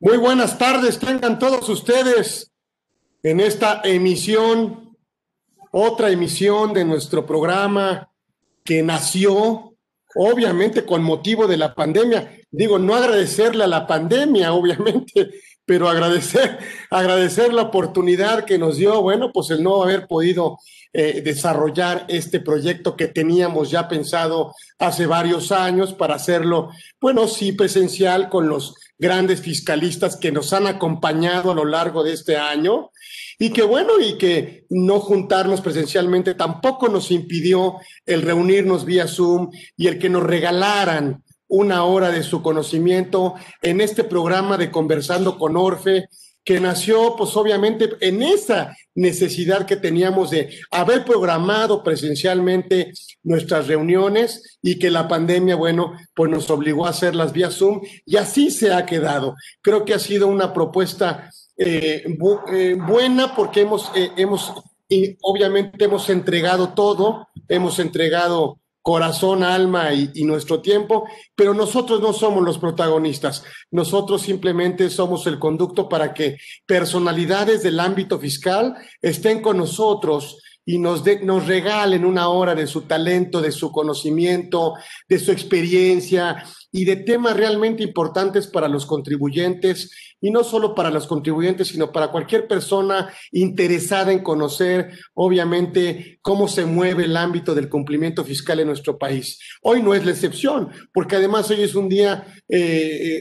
Muy buenas tardes, tengan todos ustedes en esta emisión, otra emisión de nuestro programa que nació obviamente con motivo de la pandemia. Digo, no agradecerle a la pandemia, obviamente, pero agradecer, agradecer la oportunidad que nos dio, bueno, pues el no haber podido eh, desarrollar este proyecto que teníamos ya pensado hace varios años para hacerlo, bueno, sí presencial con los grandes fiscalistas que nos han acompañado a lo largo de este año. Y que bueno, y que no juntarnos presencialmente tampoco nos impidió el reunirnos vía Zoom y el que nos regalaran una hora de su conocimiento en este programa de Conversando con Orfe, que nació pues obviamente en esa necesidad que teníamos de haber programado presencialmente nuestras reuniones y que la pandemia, bueno, pues nos obligó a hacerlas vía Zoom y así se ha quedado. Creo que ha sido una propuesta eh, eh, buena porque hemos, eh, hemos, obviamente hemos entregado todo, hemos entregado corazón, alma y, nuestro tiempo, pero nosotros no somos los protagonistas. Nosotros simplemente somos el conducto para que personalidades del ámbito fiscal estén con nosotros y nos, nos regalen una hora de su talento, de su conocimiento, de su experiencia y de temas realmente importantes para los contribuyentes y no solo para los contribuyentes, sino para cualquier persona interesada en conocer, obviamente, cómo se mueve el ámbito del cumplimiento fiscal en nuestro país. Hoy no es la excepción, porque además hoy es un día eh,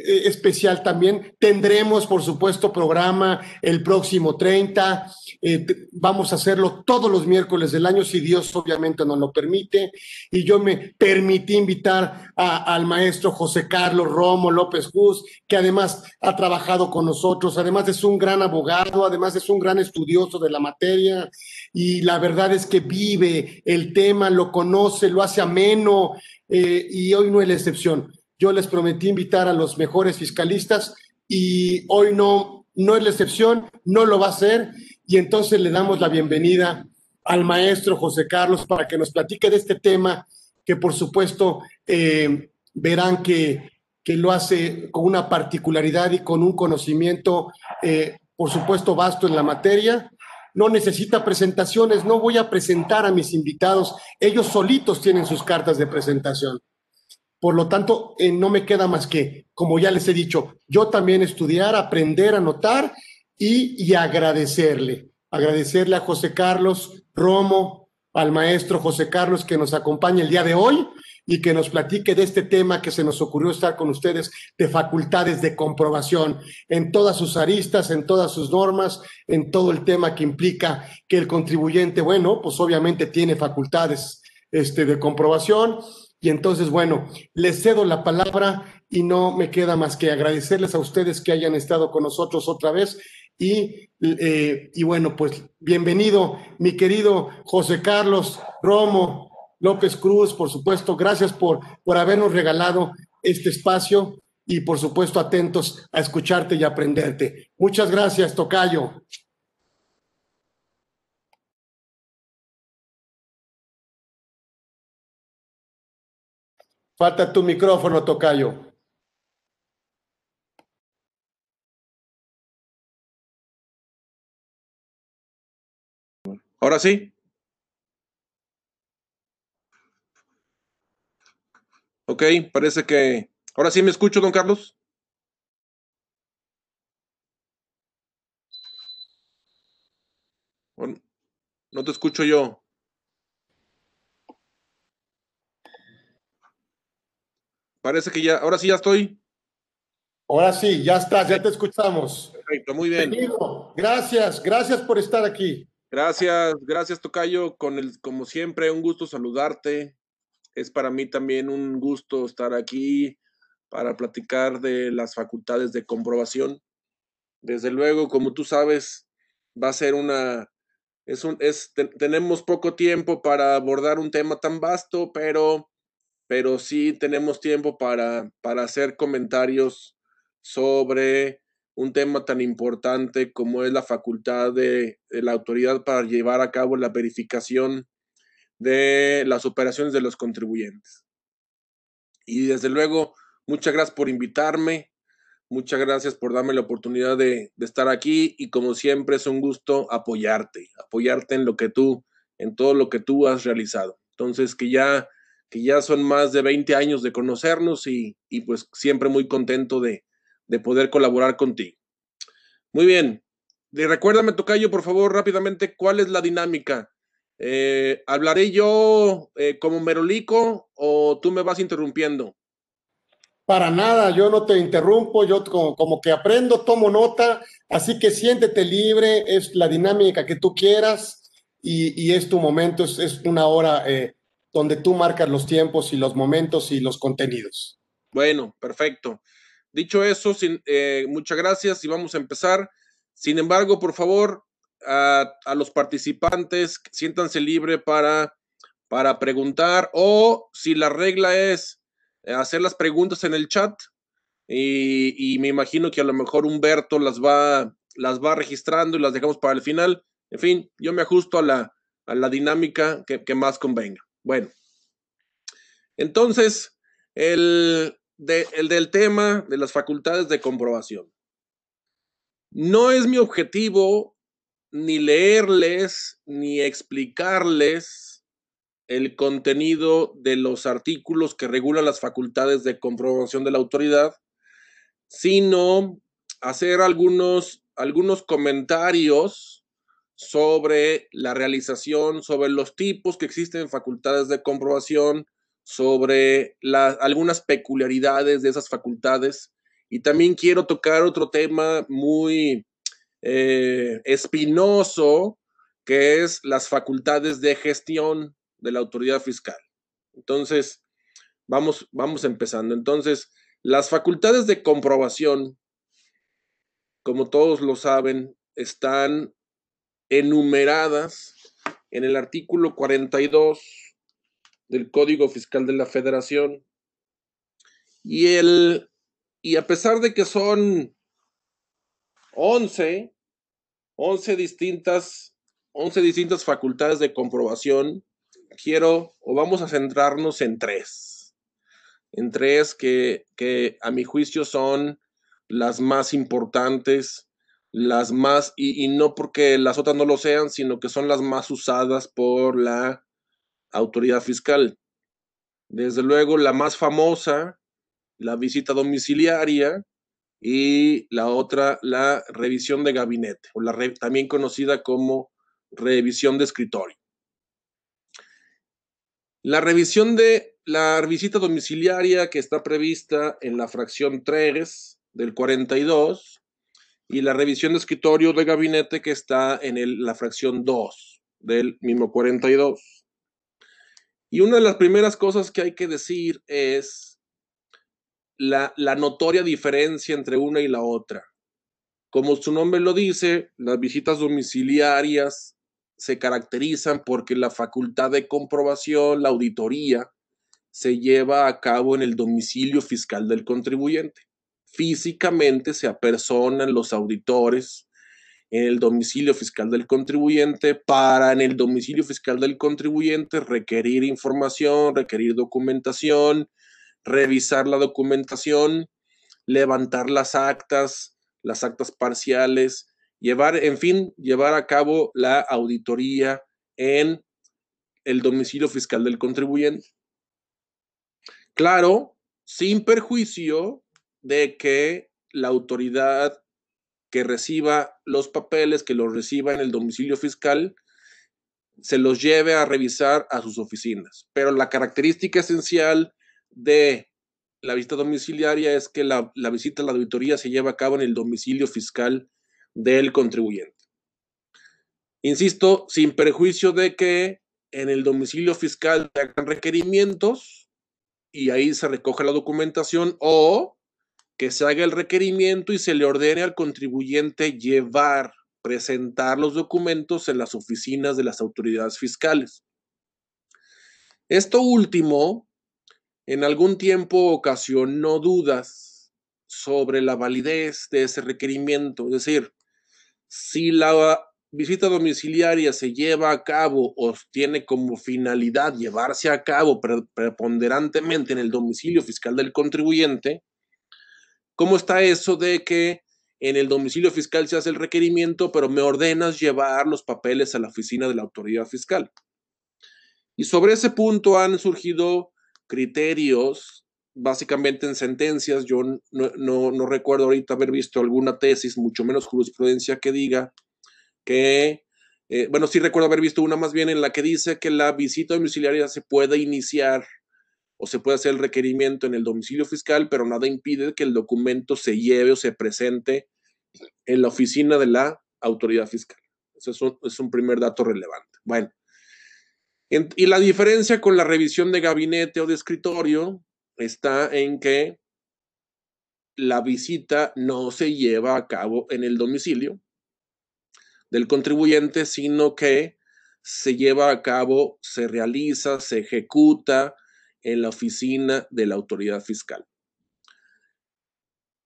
eh, especial también. Tendremos, por supuesto, programa el próximo 30. Eh, vamos a hacerlo todos los miércoles del año, si Dios obviamente nos lo permite. Y yo me permití invitar al maestro José Carlos Romo López Cruz, que además ha trabajado con nosotros, además es un gran abogado, además es un gran estudioso de la materia y la verdad es que vive el tema, lo conoce, lo hace ameno eh, y hoy no es la excepción. Yo les prometí invitar a los mejores fiscalistas y hoy no, no es la excepción, no lo va a hacer y entonces le damos la bienvenida al maestro José Carlos para que nos platique de este tema que por supuesto eh, verán que que lo hace con una particularidad y con un conocimiento, eh, por supuesto, vasto en la materia. No necesita presentaciones, no voy a presentar a mis invitados, ellos solitos tienen sus cartas de presentación. Por lo tanto, eh, no me queda más que, como ya les he dicho, yo también estudiar, aprender, anotar y, agradecerle. Agradecerle a José Carlos Romo, al maestro José Carlos que nos acompaña el día de hoy y que nos platique de este tema que se nos ocurrió estar con ustedes de facultades de comprobación en todas sus aristas, en todas sus normas, en todo el tema que implica que el contribuyente, bueno, pues obviamente tiene facultades este, de comprobación. Y entonces, bueno, les cedo la palabra y no me queda más que agradecerles a ustedes que hayan estado con nosotros otra vez. Y, eh, y bueno, pues bienvenido, mi querido José Carlos Romo, López Cruz, por supuesto, gracias por, por habernos regalado este espacio y por supuesto atentos a escucharte y aprenderte. Muchas gracias, Tocayo. Falta tu micrófono, Tocayo. Ahora sí. Ok, parece que... Ahora sí me escucho, don Carlos. no te escucho yo. Parece que ya, ahora sí ya estoy. Ahora sí, ya estás, ya te escuchamos. Perfecto, muy bien. Gracias, gracias por estar aquí. Gracias, gracias Tocayo, con el, como siempre, un gusto saludarte, es para mí también un gusto estar aquí para platicar de las facultades de comprobación. Desde luego, como tú sabes, va a ser una, es un, es, tenemos poco tiempo para abordar un tema tan vasto, pero, pero sí tenemos tiempo para, para hacer comentarios sobre un tema tan importante como es la facultad de, de la autoridad para llevar a cabo la verificación de las operaciones de los contribuyentes. Y desde luego, muchas gracias por invitarme. Muchas gracias por darme la oportunidad de, estar aquí y como siempre es un gusto apoyarte, apoyarte en lo que tú, en todo lo que tú has realizado. Entonces, que ya, que ya son más de 20 años de conocernos y, pues siempre muy contento de, de poder colaborar contigo. Muy bien. De, recuérdame, Tocayo, por favor, rápidamente, ¿cuál es la dinámica? Eh, ¿Hablaré yo eh, como merolico o tú me vas interrumpiendo? Para nada, yo no te interrumpo, yo como, que aprendo, tomo nota, así que siéntete libre, es la dinámica que tú quieras y, es tu momento, es, una hora eh, donde tú marcas los tiempos y los momentos y los contenidos. Bueno, perfecto. Dicho eso, sin, muchas gracias y vamos a empezar. Sin embargo, por favor, a, los participantes, siéntanse libre para, para preguntar o si la regla es hacer las preguntas en el chat y, me imagino que a lo mejor Humberto las va, las va registrando y las dejamos para el final. En fin, yo me ajusto a la, a la dinámica que, que, más convenga. Bueno, entonces, el, el del tema de las facultades de comprobación. No es mi objetivo ni leerles ni explicarles el contenido de los artículos que regulan las facultades de comprobación de la autoridad, sino hacer algunos, algunos comentarios sobre la realización, sobre los tipos que existen en facultades de comprobación, sobre algunas peculiaridades de esas facultades. Y también quiero tocar otro tema muy eh, espinoso, que es las facultades de gestión de la autoridad fiscal. Entonces, vamos, vamos empezando. Entonces, las facultades de comprobación, como todos lo saben, están enumeradas en el artículo 42 del Código Fiscal de la Federación. Y, el, y a pesar de que son 11, 11 distintas, 11 distintas facultades de comprobación. Quiero o vamos a centrarnos en tres. En tres que, que a mi juicio son las más importantes, las más, y, y no porque las otras no lo sean, sino que son las más usadas por la autoridad fiscal. Desde luego, la más famosa, la visita domiciliaria, y la otra, la revisión de gabinete, o la también conocida como revisión de escritorio. La revisión de la visita domiciliaria que está prevista en la fracción 3 del 42 y la revisión de escritorio de gabinete que está en la fracción 2 del mismo 42. Y una de las primeras cosas que hay que decir es la, notoria diferencia entre una y la otra. Como su nombre lo dice, las visitas domiciliarias se caracterizan porque la facultad de comprobación, la auditoría, se lleva a cabo en el domicilio fiscal del contribuyente. Físicamente se apersonan los auditores en el domicilio fiscal del contribuyente para en el domicilio fiscal del contribuyente requerir información, requerir documentación, revisar la documentación, levantar las actas, las actas parciales, llevar, en fin, llevar a cabo la auditoría en el domicilio fiscal del contribuyente. Claro, sin perjuicio de que la autoridad que reciba los papeles, que los reciba en el domicilio fiscal, se los lleve a revisar a sus oficinas. Pero la característica esencial de la visita domiciliaria es que la, visita a la auditoría se lleva a cabo en el domicilio fiscal del contribuyente. Insisto, sin perjuicio de que en el domicilio fiscal se hagan requerimientos y ahí se recoge la documentación o que se haga el requerimiento y se le ordene al contribuyente llevar, presentar los documentos en las oficinas de las autoridades fiscales. Esto último en algún tiempo ocasionó dudas sobre la validez de ese requerimiento. Es decir, si la visita domiciliaria se lleva a cabo o tiene como finalidad llevarse a cabo preponderantemente en el domicilio fiscal del contribuyente, ¿Cómo está eso de que en el domicilio fiscal se hace el requerimiento, pero me ordenas llevar los papeles a la oficina de la autoridad fiscal? Y sobre ese punto han surgido criterios, básicamente en sentencias. Yo no, recuerdo ahorita haber visto alguna tesis, mucho menos jurisprudencia, que diga que, eh, bueno, sí recuerdo haber visto una más bien en la que dice que la visita domiciliaria se puede iniciar o se puede hacer el requerimiento en el domicilio fiscal, pero nada impide que el documento se lleve o se presente en la oficina de la autoridad fiscal. Eso es un, primer dato relevante. Bueno, y la diferencia con la revisión de gabinete o de escritorio está en que la visita no se lleva a cabo en el domicilio del contribuyente, sino que se lleva a cabo, se realiza, se ejecuta en la oficina de la autoridad fiscal.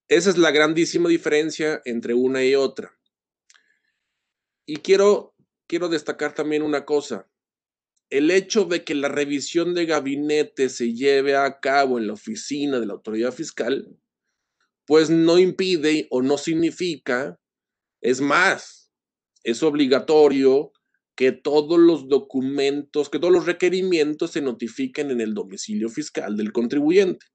Esa es la grandísima diferencia entre una y otra. Y quiero, quiero destacar también una cosa. El hecho de que la revisión de gabinete se lleve a cabo en la oficina de la autoridad fiscal, pues no impide o no significa, es más, es obligatorio que todos los documentos, que todos los requerimientos se notifiquen en el domicilio fiscal del contribuyente.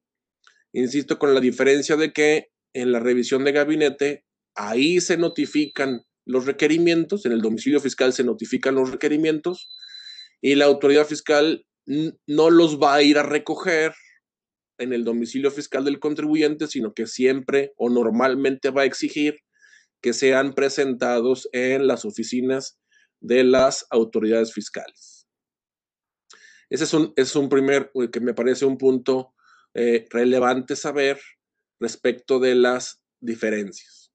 Insisto con la diferencia de que en la revisión de gabinete, ahí se notifican los requerimientos, en el domicilio fiscal se notifican los requerimientos y la autoridad fiscal no los va a ir a recoger en el domicilio fiscal del contribuyente, sino que siempre o normalmente va a exigir que sean presentados en las oficinas de las autoridades fiscales. Ese es un, es un primer, eh, que me parece un punto eh, relevante saber respecto de las diferencias.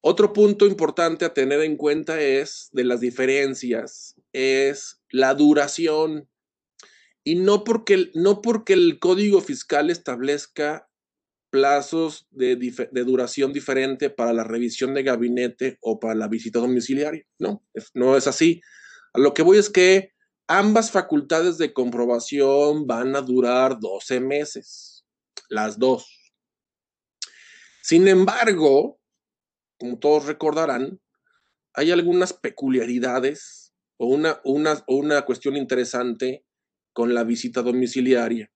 Otro punto importante a tener en cuenta es de las diferencias, es la duración. Y no porque, no porque el código fiscal establezca plazos de, duración diferente para la revisión de gabinete o para la visita domiciliaria. No, no es así. A lo que voy es que ambas facultades de comprobación van a durar 12 meses, las dos. Sin embargo, como todos recordarán, hay algunas peculiaridades o una, una, una cuestión interesante con la visita domiciliaria,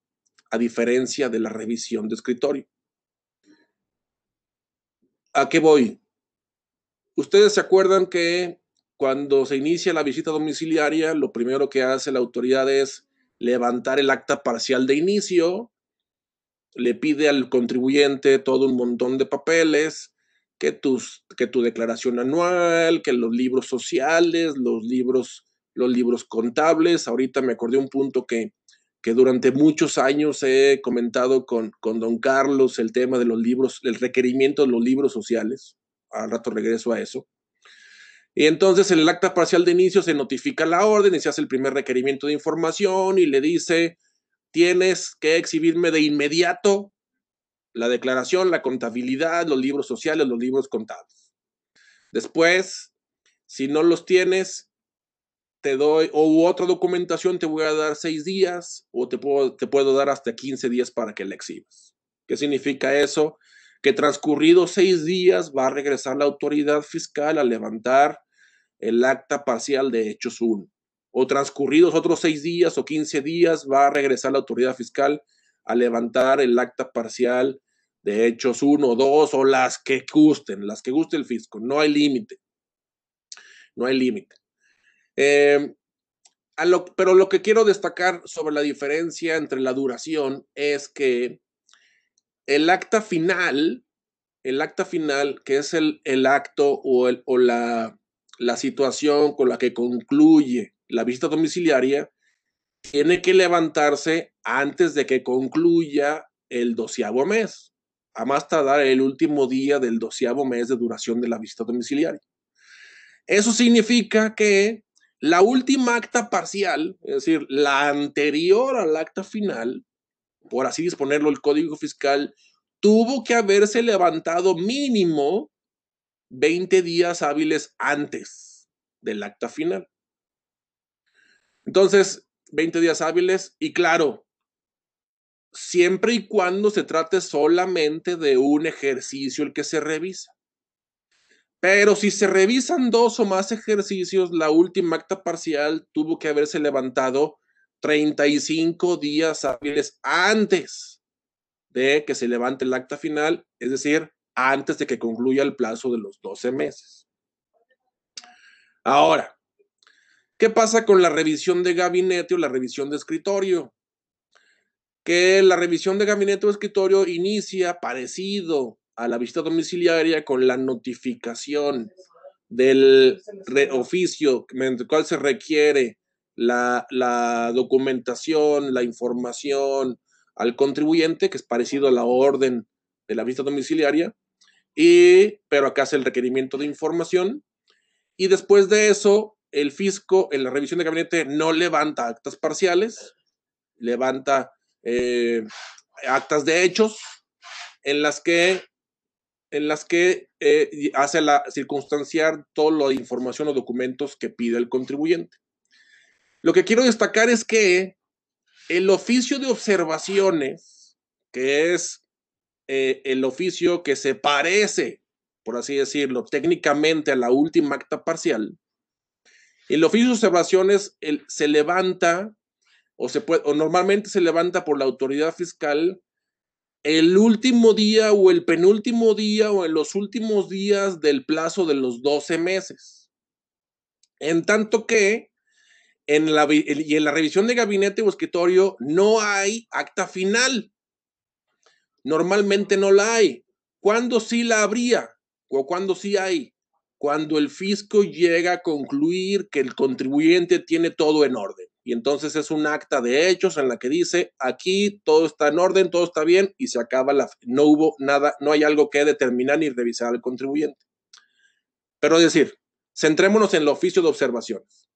a diferencia de la revisión de escritorio. ¿A qué voy? Ustedes se acuerdan que cuando se inicia la visita domiciliaria, lo primero que hace la autoridad es levantar el acta parcial de inicio, le pide al contribuyente todo un montón de papeles, que, tus, que tu declaración anual, que los libros sociales, los libros, los libros contables. Ahorita me acordé un punto que que durante muchos años he comentado con, con don Carlos el tema de los libros, el requerimiento de los libros sociales. Al rato regreso a eso. Y entonces en el acta parcial de inicio se notifica la orden y se hace el primer requerimiento de información y le dice, tienes que exhibirme de inmediato la declaración, la contabilidad, los libros sociales, los libros contables. Después, si no los tienes, te doy, o otra documentación te voy a dar seis días, o te puedo, te puedo dar hasta 15 días para que la exhibas. ¿Qué significa eso? Que transcurridos seis días va a regresar la autoridad fiscal a levantar el acta parcial de hechos 1. O transcurridos otros seis días o 15 días va a regresar la autoridad fiscal a levantar el acta parcial de hechos 1 o 2 o las que gusten, las que guste el fisco. No hay límite. No hay límite. Em, pero lo que quiero destacar sobre la diferencia entre la duración es que el acta final, el acta final, que es el, el acto o, el, o la, la situación con la que concluye la visita domiciliaria, tiene que levantarse antes de que concluya el doceavo mes, a más tardar el último día del doceavo mes de duración de la visita domiciliaria. Eso significa que la última acta parcial, es decir, la anterior al acta final, por así disponerlo el Código Fiscal, tuvo que haberse levantado mínimo 20 días hábiles antes del acta final. Entonces, 20 días hábiles y claro, siempre y cuando se trate solamente de un ejercicio el que se revisa. Pero si se revisan dos o más ejercicios, la última acta parcial tuvo que haberse levantado 35 días hábiles antes de que se levante el acta final, es decir, antes de que concluya el plazo de los 12 meses. Ahora, ¿qué pasa con la revisión de gabinete o la revisión de escritorio? Que la revisión de gabinete o escritorio inicia parecido a la visita domiciliaria con la notificación del oficio mediante el cual se requiere la, la, documentación, la información al contribuyente, que es parecido a la orden de la visita domiciliaria, y, pero acá hace el requerimiento de información. Y después de eso, el fisco en la revisión de gabinete no levanta actas parciales, levanta eh, actas de hechos en las que en las que eh, hace la circunstanciar toda la información o documentos que pide el contribuyente. Lo que quiero destacar es que el oficio de observaciones, que es eh, el oficio que se parece, por así decirlo, técnicamente a la última acta parcial, el oficio de observaciones se levanta o, se puede, o normalmente se levanta por la autoridad fiscal el último día o el penúltimo día o en los últimos días del plazo de los 12 meses. En tanto que en la, y en la revisión de gabinete o escritorio no hay acta final. Normalmente no la hay. ¿Cuándo sí la habría? ¿O cuándo sí hay? Cuando el fisco llega a concluir que el contribuyente tiene todo en orden y entonces es un acta de hechos en la que dice aquí todo está en orden, todo está bien y se acaba la no hubo nada, no hay algo que determinar ni revisar al contribuyente. Pero es decir, centrémonos en el oficio de observaciones.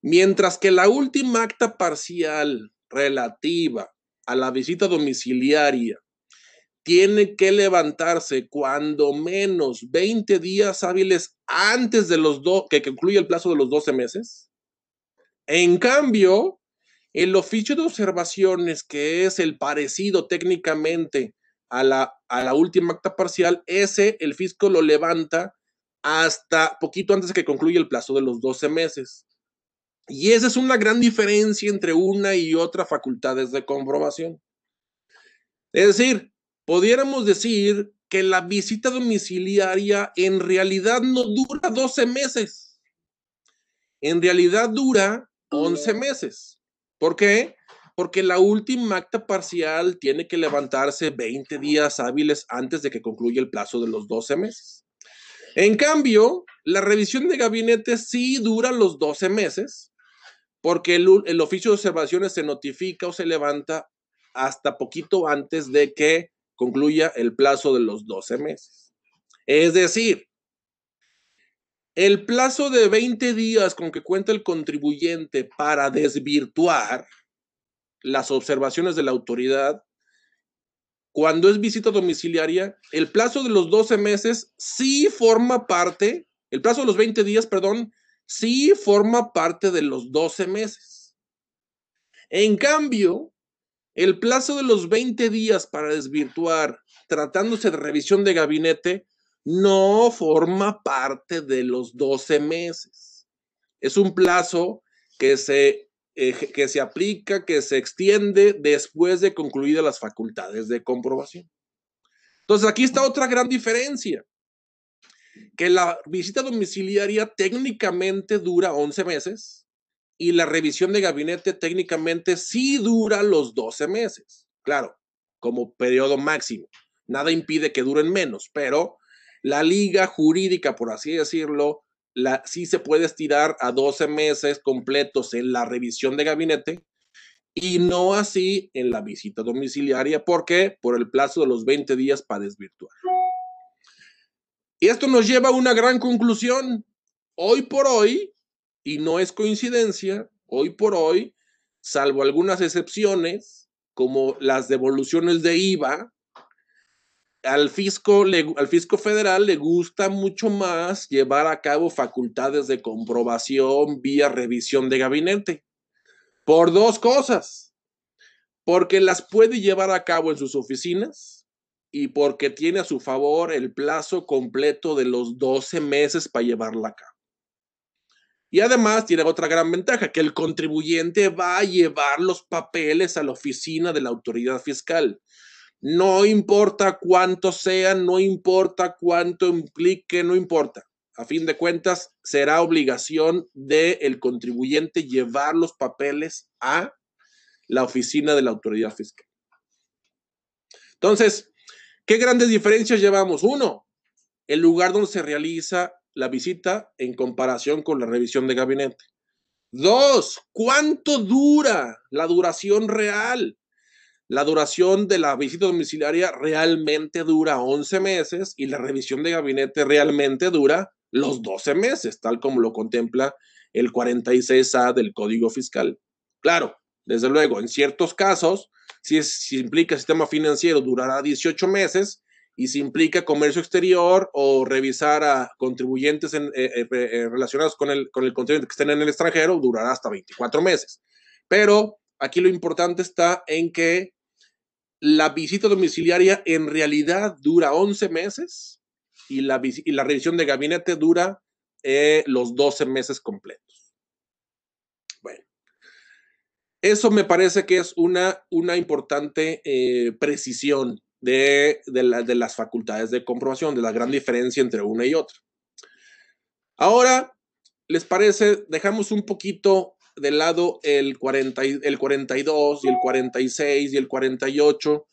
Mientras que la última acta parcial relativa a la visita domiciliaria tiene que levantarse cuando menos 20 días hábiles antes de los dos que concluye el plazo de los 12 meses, en cambio, el oficio de observaciones, que es el parecido técnicamente a la, a la última acta parcial, ese el fisco lo levanta hasta poquito antes de que concluya el plazo de los 12 meses. Y esa es una gran diferencia entre una y otra facultades de comprobación. Es decir, pudiéramos decir que la visita domiciliaria en realidad no dura 12 meses. En realidad dura 11 meses. ¿Por qué? Porque la última acta parcial tiene que levantarse 20 días hábiles antes de que concluya el plazo de los 12 meses. En cambio, la revisión de gabinete sí dura los 12 meses, porque el, el oficio de observaciones se notifica o se levanta hasta poquito antes de que concluya el plazo de los 12 meses. Es decir, el plazo de 20 días con que cuenta el contribuyente para desvirtuar las observaciones de la autoridad, cuando es visita domiciliaria, el plazo de los 12 meses sí forma parte, el plazo de los 20 días, perdón, sí forma parte de los 12 meses. En cambio, el plazo de los 20 días para desvirtuar, tratándose de revisión de gabinete, no forma parte de los 12 meses. Es un plazo que se, eh, que se aplica, que se extiende después de concluidas las facultades de comprobación. Entonces, aquí está otra gran diferencia, que la visita domiciliaria técnicamente dura 11 meses y la revisión de gabinete técnicamente sí dura los 12 meses. Claro, como periodo máximo. Nada impide que duren menos, pero la liga jurídica, por así decirlo, la, sí se puede estirar a 12 meses completos en la revisión de gabinete y no así en la visita domiciliaria. ¿Por qué? Por el plazo de los 20 días para desvirtuar. Y esto nos lleva a una gran conclusión. Hoy por hoy, y no es coincidencia, hoy por hoy, salvo algunas excepciones, como las devoluciones de IVA, al fisco, al fisco federal le gusta mucho más llevar a cabo facultades de comprobación vía revisión de gabinete. Por dos cosas. porque las puede llevar a cabo en sus oficinas y porque tiene a su favor el plazo completo de los 12 meses para llevarla a cabo. Y además tiene otra gran ventaja, que el contribuyente va a llevar los papeles a la oficina de la autoridad fiscal. No importa cuánto sea, no importa cuánto implique, no importa. A fin de cuentas, será obligación del contribuyente llevar los papeles a la oficina de la autoridad fiscal. Entonces, ¿qué grandes diferencias llevamos? Uno, el lugar donde se realiza la visita en comparación con la revisión de gabinete. Dos, ¿cuánto dura la duración real? La duración de la visita domiciliaria realmente dura 11 meses y la revisión de gabinete realmente dura los 12 meses, tal como lo contempla el 46A del Código Fiscal. Claro, desde luego, en ciertos casos, si, es, si implica sistema financiero, durará 18 meses y si implica comercio exterior o revisar a contribuyentes en, eh, eh, eh, relacionados con el, con el contribuyente que estén en el extranjero, durará hasta 24 meses. Pero aquí lo importante está en que la visita domiciliaria en realidad dura 11 meses y la, revisión de gabinete dura los 12 meses completos. Bueno, eso me parece que es una, una importante precisión de, de, las facultades de comprobación, de la gran diferencia entre una y otra. Ahora, ¿les parece? Dejamos un poquito de lado el, 40, el 42 y el 46 y el 48,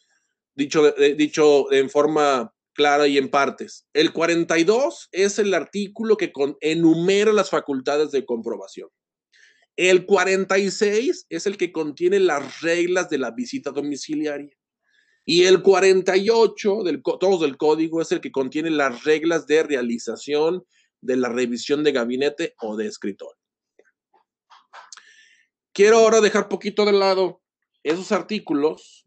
dicho, dicho en forma clara y en partes. El 42 es el artículo que enumera las facultades de comprobación. El 46 es el que contiene las reglas de la visita domiciliaria. Y el 48 del, todos del código es el que contiene las reglas de realización de la revisión de gabinete o de escritor. Quiero ahora dejar poquito de lado esos artículos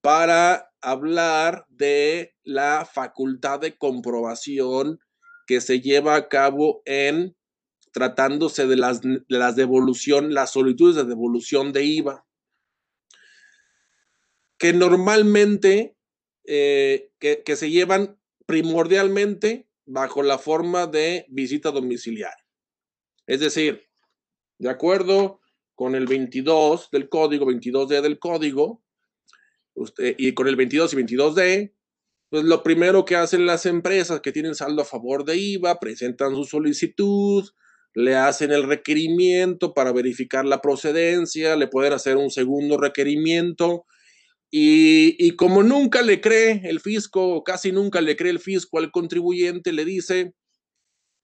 para hablar de la facultad de comprobación que se lleva a cabo en tratándose de las, de las devolución, las solicitudes de devolución de IVA que normalmente eh, que, se llevan primordialmente bajo la forma de visita domiciliaria. Es decir, de acuerdo con el 22 del código, 22D del código, usted, y con el 22 y 22D, pues lo primero que hacen las empresas que tienen saldo a favor de IVA, presentan su solicitud, le hacen el requerimiento para verificar la procedencia, le pueden hacer un segundo requerimiento y, como nunca le cree el fisco, casi nunca le cree el fisco al contribuyente, le dice,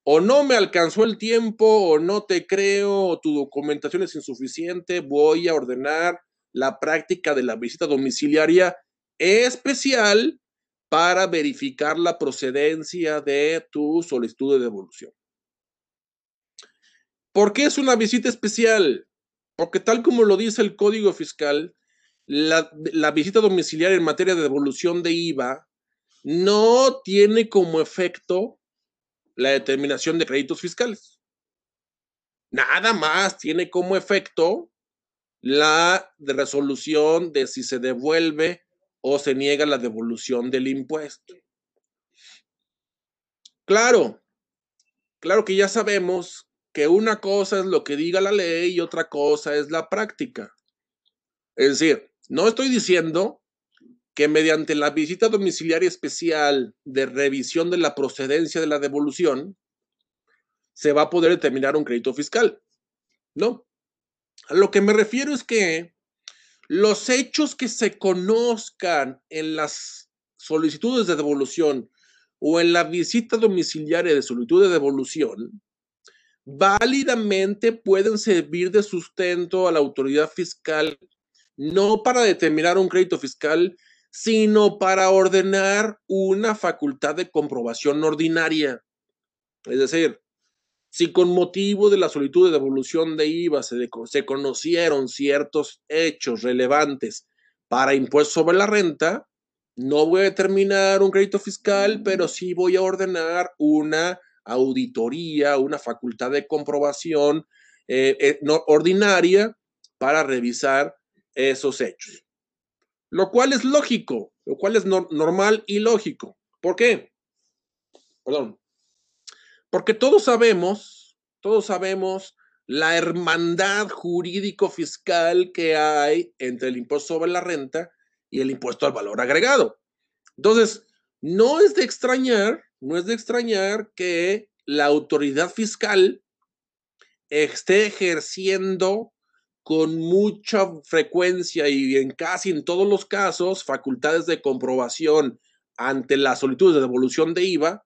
o no me alcanzó el tiempo, o no te creo, o tu documentación es insuficiente, voy a ordenar la práctica de la visita domiciliaria especial para verificar la procedencia de tu solicitud de devolución. ¿Por qué es una visita especial? Porque tal como lo dice el Código Fiscal, la, visita domiciliaria en materia de devolución de IVA no tiene como efecto la determinación de créditos fiscales. Nada más tiene como efecto la resolución de si se devuelve o se niega la devolución del impuesto. Claro, claro que ya sabemos que una cosa es lo que diga la ley y otra cosa es la práctica. Es decir, no estoy diciendo que mediante la visita domiciliaria especial de revisión de la procedencia de la devolución se va a poder determinar un crédito fiscal. No. A lo que me refiero es que los hechos que se conozcan en las solicitudes de devolución o en la visita domiciliaria de solicitud de devolución válidamente pueden servir de sustento a la autoridad fiscal no para determinar un crédito fiscal, sino para ordenar una facultad de comprobación ordinaria. Es decir, si con motivo de la solicitud de devolución de IVA se, se conocieron ciertos hechos relevantes para impuestos sobre la renta, no voy a determinar un crédito fiscal, pero sí voy a ordenar una auditoría, una facultad de comprobación eh, eh, ordinaria para revisar esos hechos. Lo cual es lógico, lo cual es normal y lógico. ¿Por qué? Perdón. Porque todos sabemos, todos sabemos la hermandad jurídico-fiscal que hay entre el impuesto sobre la renta y el impuesto al valor agregado. Entonces, no es de extrañar, no es de extrañar que la autoridad fiscal esté ejerciendo con mucha frecuencia y en casi en todos los casos facultades de comprobación ante la solicitud de devolución de IVA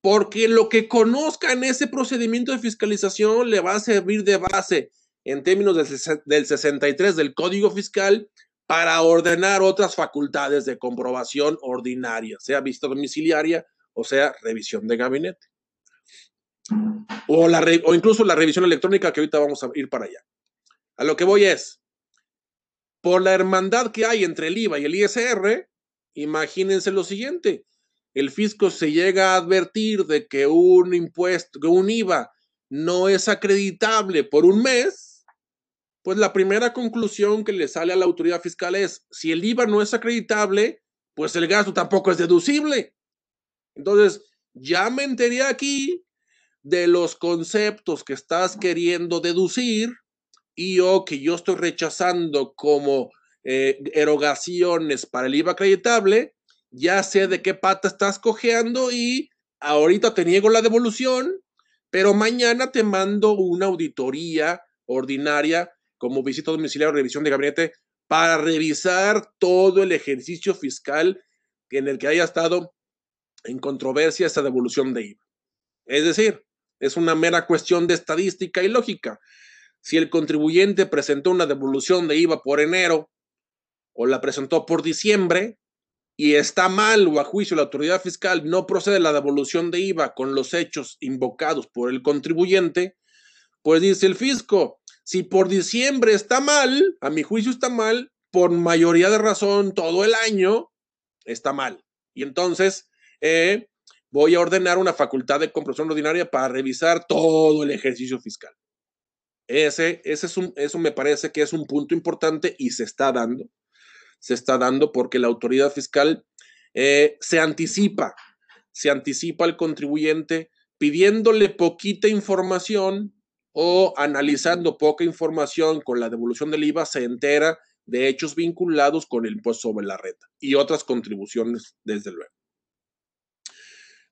porque lo que conozca en ese procedimiento de fiscalización le va a servir de base en términos del, 63 del Código Fiscal para ordenar otras facultades de comprobación ordinaria, sea vista domiciliaria o sea revisión de gabinete. O, la, o incluso la revisión electrónica que ahorita vamos a ir para allá. A lo que voy es, por la hermandad que hay entre el IVA y el ISR, imagínense lo siguiente, el fisco se llega a advertir de que un impuesto, que un IVA no es acreditable por un mes, pues la primera conclusión que le sale a la autoridad fiscal es, si el IVA no es acreditable, pues el gasto tampoco es deducible. Entonces, ya me enteré aquí de los conceptos que estás queriendo deducir y o que yo estoy rechazando como eh, erogaciones para el IVA acreditable, ya sé de qué pata estás cojeando y ahorita te niego la devolución, pero mañana te mando una auditoría ordinaria como visita domiciliaria o revisión de gabinete para revisar todo el ejercicio fiscal en el que haya estado en controversia esa devolución de IVA. Es decir, es una mera cuestión de estadística y lógica. Si el contribuyente presentó una devolución de IVA por enero o la presentó por diciembre, y está mal o a juicio la autoridad fiscal no procede la devolución de IVA con los hechos invocados por el contribuyente, pues dice el fisco, si por diciembre está mal, a mi juicio está mal, por mayoría de razón todo el año está mal. Y entonces eh, voy a ordenar una facultad de comprobación ordinaria para revisar todo el ejercicio fiscal. Ese, ese es un, eso me parece que es un punto importante y se está dando se está dando porque la autoridad fiscal eh, se anticipa, se anticipa al contribuyente pidiéndole poquita información o analizando poca información con la devolución del IVA, se entera de hechos vinculados con el impuesto sobre la renta y otras contribuciones, desde luego.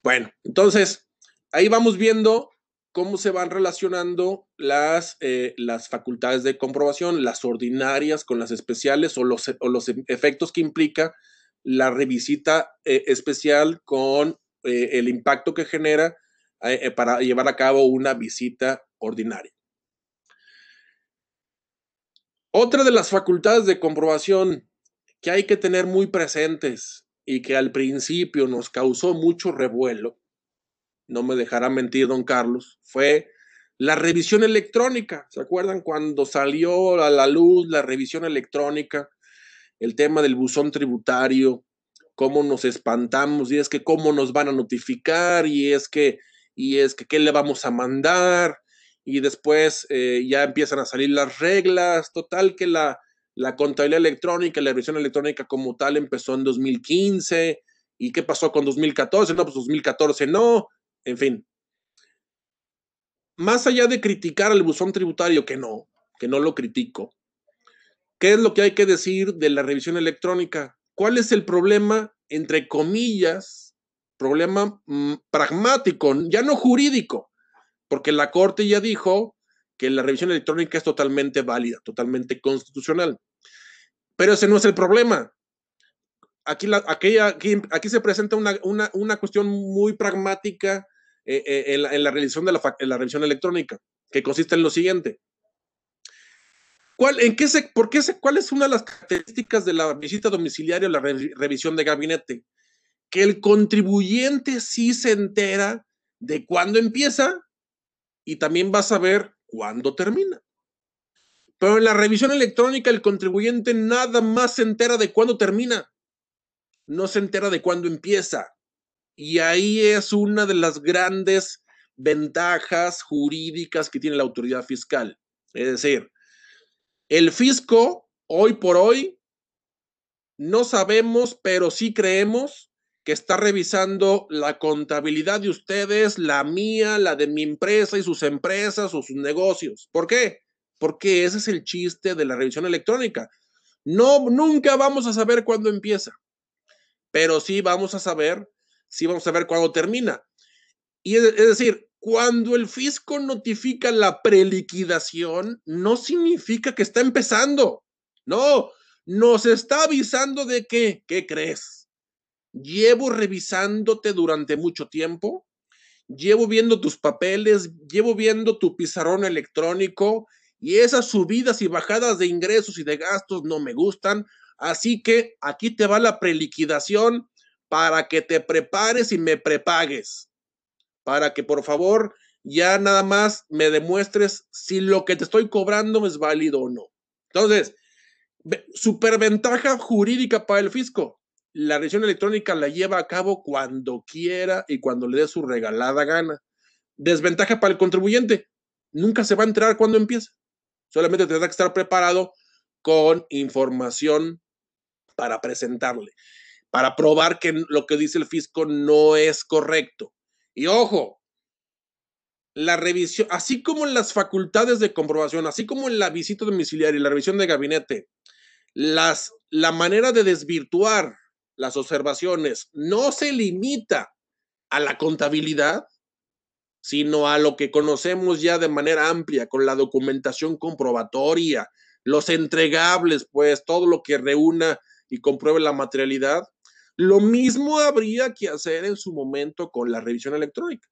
Bueno, entonces, ahí vamos viendo cómo se van relacionando las, eh, las facultades de comprobación, las ordinarias con las especiales o los, los efectos que implica la revisita eh, especial con eh, el impacto que genera para llevar a cabo una visita ordinaria. Otra de las facultades de comprobación que hay que tener muy presentes y que al principio nos causó mucho revuelo no me dejará mentir don Carlos, fue la revisión electrónica. ¿Se acuerdan cuando salió a la luz la revisión electrónica? El tema del buzón tributario, cómo nos espantamos y es que cómo nos van a notificar y es que, y es que qué le vamos a mandar y después eh, ya empiezan a salir las reglas. Total que la, la contabilidad electrónica, la revisión electrónica como tal empezó en 2015. ¿Y qué pasó con 2014? No, pues 2014 no. En fin, más allá de criticar al buzón tributario, que no, que no lo critico, ¿qué es lo que hay que decir de la revisión electrónica? ¿Cuál es el problema, entre comillas, problema mm, pragmático, ya no jurídico? Porque la Corte ya dijo que la revisión electrónica es totalmente válida, totalmente constitucional. Pero ese no es el problema aquí, aquí, se presenta una, una, cuestión muy pragmática eh, eh, en, la, revisión de la, revisión electrónica, que consiste en lo siguiente. ¿Cuál, en qué se, por qué se, ¿Cuál es una de las características de la visita domiciliaria o la revisión de gabinete? Que el contribuyente sí se entera de cuándo empieza y también va a saber cuándo termina. Pero en la revisión electrónica el contribuyente nada más se entera de cuándo termina, no se entera de cuándo empieza. Y ahí es una de las grandes ventajas jurídicas que tiene la autoridad fiscal. Es decir, el fisco hoy por hoy no sabemos, pero sí creemos que está revisando la contabilidad de ustedes, la mía, la de mi empresa y sus empresas o sus negocios. ¿Por qué? Porque ese es el chiste de la revisión electrónica. No, nunca vamos a saber cuándo empieza, pero sí vamos a saber, sí vamos a ver cuándo termina. Y es, decir, cuando el fisco notifica la preliquidación, no significa que está empezando. No, nos está avisando de que, ¿qué crees? llevo revisándote durante mucho tiempo, llevo viendo tus papeles, llevo viendo tu pizarrón electrónico y esas subidas y bajadas de ingresos y de gastos no me gustan. Así que aquí te va la preliquidación para que te prepares y me prepagues. Para que por favor ya nada más me demuestres si lo que te estoy cobrando es válido o no. Entonces, superventaja jurídica para el fisco la revisión electrónica la lleva a cabo cuando quiera y cuando le dé su regalada gana. Desventaja para el contribuyente. Nunca se va a enterar cuando empieza. Solamente tendrá que estar preparado con información para presentarle, para probar que lo que dice el fisco no es correcto. Y ojo, la revisión, así como en las facultades de comprobación, así como en la visita domiciliaria y la revisión de gabinete, las, la manera de desvirtuar las observaciones no se limita a la contabilidad, sino a lo que conocemos ya de manera amplia, con la documentación comprobatoria, los entregables, pues todo lo que reúna y compruebe la materialidad. Lo mismo habría que hacer en su momento con la revisión electrónica.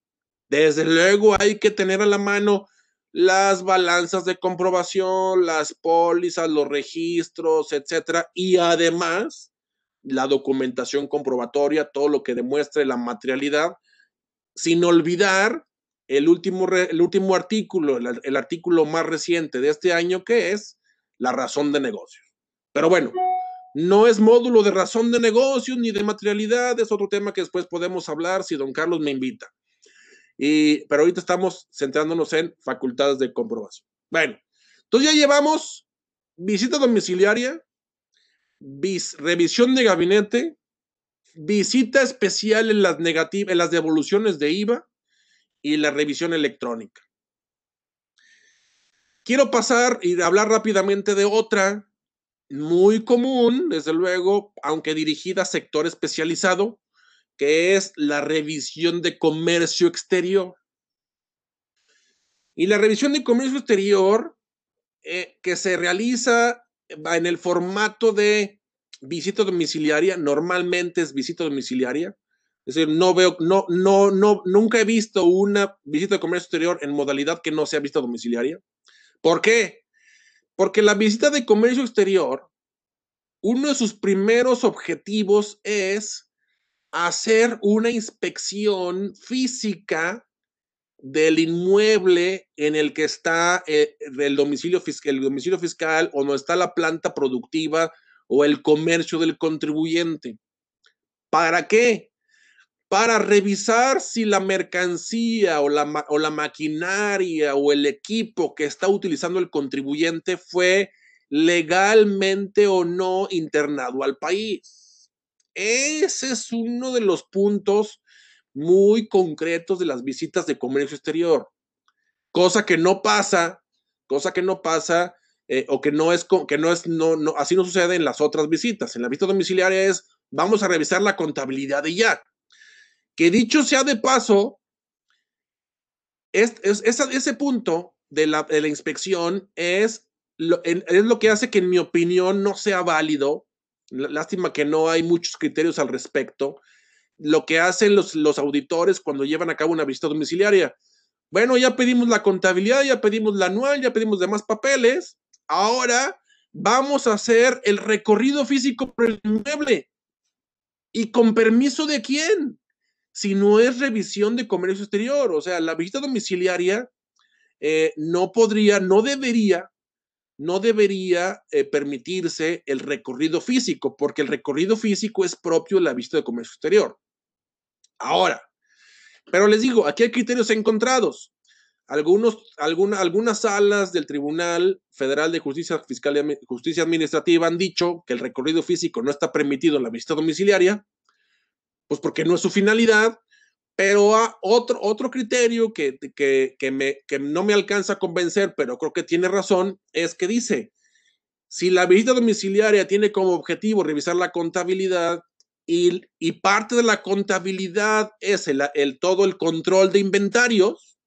Desde luego hay que tener a la mano las balanzas de comprobación, las pólizas, los registros, etcétera, y además la documentación comprobatoria, todo lo que demuestre la materialidad, sin olvidar el último, el último artículo, el, el, artículo más reciente de este año, que es la razón de negocios. Pero bueno, no es módulo de razón de negocios ni de materialidad, es otro tema que después podemos hablar si don Carlos me invita. Y, pero ahorita estamos centrándonos en facultades de comprobación. Bueno, entonces ya llevamos visita domiciliaria, revisión de gabinete, visita especial en las, en las devoluciones de IVA y la revisión electrónica. Quiero pasar y hablar rápidamente de otra muy común, desde luego, aunque dirigida a sector especializado, que es la revisión de comercio exterior. Y la revisión de comercio exterior eh, que se realiza en el formato de visita domiciliaria, normalmente es visita domiciliaria. Es decir, no veo, no, no, no, nunca he visto una visita de comercio exterior en modalidad que no sea visita domiciliaria. ¿Por qué? Porque la visita de comercio exterior, uno de sus primeros objetivos es hacer una inspección física del inmueble en el que está eh, el, domicilio fiscal, el domicilio fiscal o no está la planta productiva o el comercio del contribuyente. ¿Para qué? Para revisar si la mercancía o la, o la maquinaria o el equipo que está utilizando el contribuyente fue legalmente o no internado al país. Ese es uno de los puntos muy concretos de las visitas de comercio exterior, cosa que no pasa, cosa que no pasa eh, o que no es, que no es, no, no, así no sucede en las otras visitas. En la visita domiciliaria es, vamos a revisar la contabilidad de ya. Que dicho sea de paso, es, ese punto de la, inspección es lo, es lo que hace que en mi opinión no sea válido. Lástima que no hay muchos criterios al respecto lo que hacen los, los auditores cuando llevan a cabo una visita domiciliaria. Bueno, ya pedimos la contabilidad, ya pedimos la anual, ya pedimos demás papeles. Ahora vamos a hacer el recorrido físico por el inmueble. ¿Y con permiso de quién? Si no es revisión de comercio exterior. O sea, la visita domiciliaria eh, no podría, no debería, no debería eh, permitirse el recorrido físico, porque el recorrido físico es propio de la visita de comercio exterior. Ahora, pero les digo, aquí hay criterios encontrados. algunos, algunas salas del Tribunal Federal de Justicia Fiscal y Justicia Administrativa han dicho que el recorrido físico no está permitido en la visita domiciliaria, pues porque no es su finalidad, pero otro, otro criterio que, que, me, que no me alcanza a convencer, pero creo que tiene razón, es que dice, si la visita domiciliaria tiene como objetivo revisar la contabilidad y, y parte de la contabilidad es el, el, todo el control de inventarios,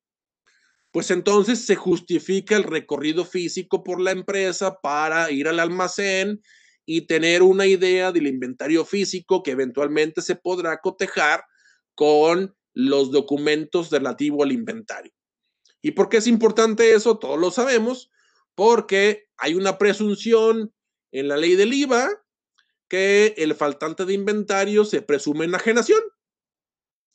pues entonces se justifica el recorrido físico por la empresa para ir al almacén y tener una idea del inventario físico que eventualmente se podrá cotejar con los documentos relativos al inventario. ¿Y por qué es importante eso? Todos lo sabemos, porque hay una presunción en la ley del IVA que el faltante de inventario se presume enajenación.